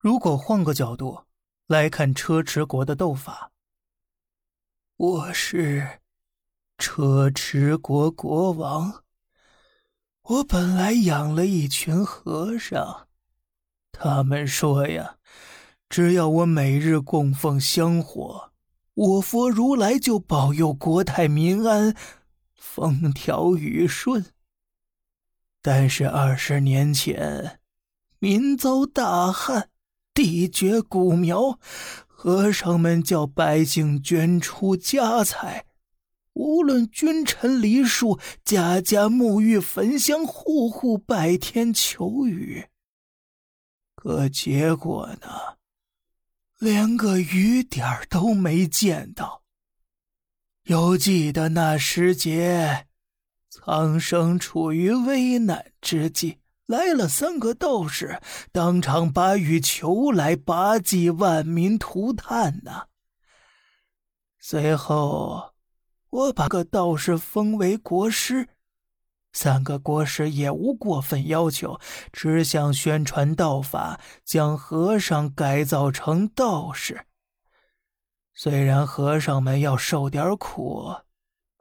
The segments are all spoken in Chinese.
如果换个角度来看车迟国的斗法，我是车迟国国王。我本来养了一群和尚，他们说呀，只要我每日供奉香火，我佛如来就保佑国泰民安、风调雨顺。但是二十年前，民遭大旱。地绝谷苗，和尚们叫百姓捐出家财，无论君臣梨树，家家沐浴焚香，户户拜天求雨。可结果呢？连个雨点都没见到。犹记得那时节，苍生处于危难之际。来了三个道士，当场把雨求来，拔济万民涂炭呐。随后，我把个道士封为国师，三个国师也无过分要求，只想宣传道法，将和尚改造成道士。虽然和尚们要受点苦，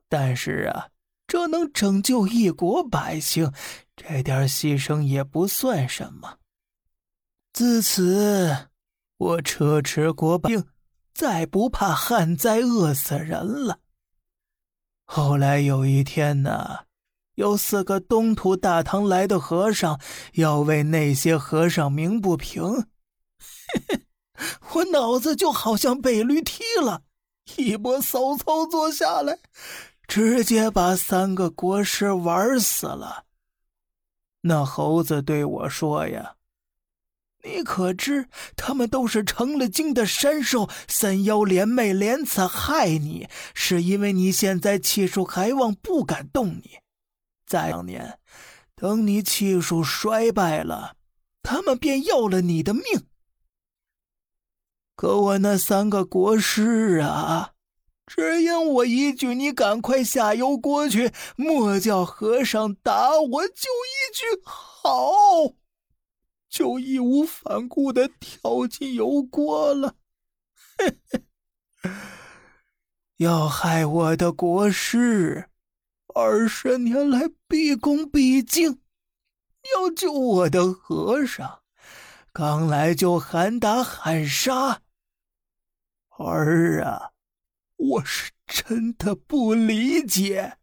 但是啊。这能拯救一国百姓，这点牺牲也不算什么。自此，我车迟国百姓再不怕旱灾饿死人了。后来有一天呢，有四个东土大唐来的和尚要为那些和尚鸣不平，我脑子就好像被驴踢了，一波骚操作下来。直接把三个国师玩死了。那猴子对我说：“呀，你可知他们都是成了精的山兽，三妖联袂连此害你，是因为你现在气数还旺，不敢动你。再两年，等你气数衰败了，他们便要了你的命。可我那三个国师啊！”只因我一句“你赶快下油锅去”，莫叫和尚打我，就一句“好”，就义无反顾的跳进油锅了。要害我的国师，二十年来毕恭毕敬；要救我的和尚，刚来就喊打喊杀。儿啊！我是真的不理解，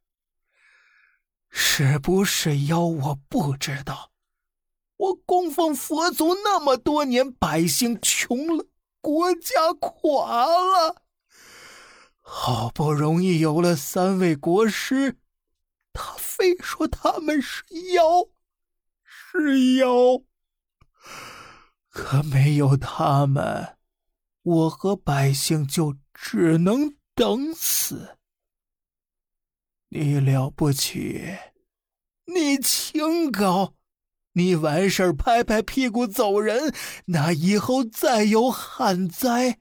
是不是妖？我不知道。我供奉佛祖那么多年，百姓穷了，国家垮了。好不容易有了三位国师，他非说他们是妖，是妖。可没有他们，我和百姓就只能。等死！你了不起，你清高，你完事儿拍拍屁股走人。那以后再有旱灾，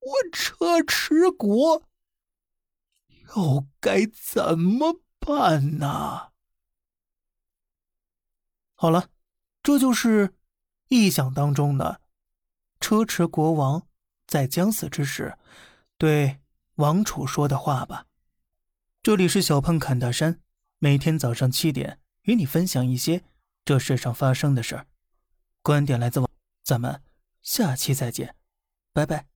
我车迟国又该怎么办呢？好了，这就是臆想当中的车迟国王在将死之时对。王楚说的话吧。这里是小胖侃大山，每天早上七点与你分享一些这世上发生的事儿。观点来自网，咱们下期再见，拜拜。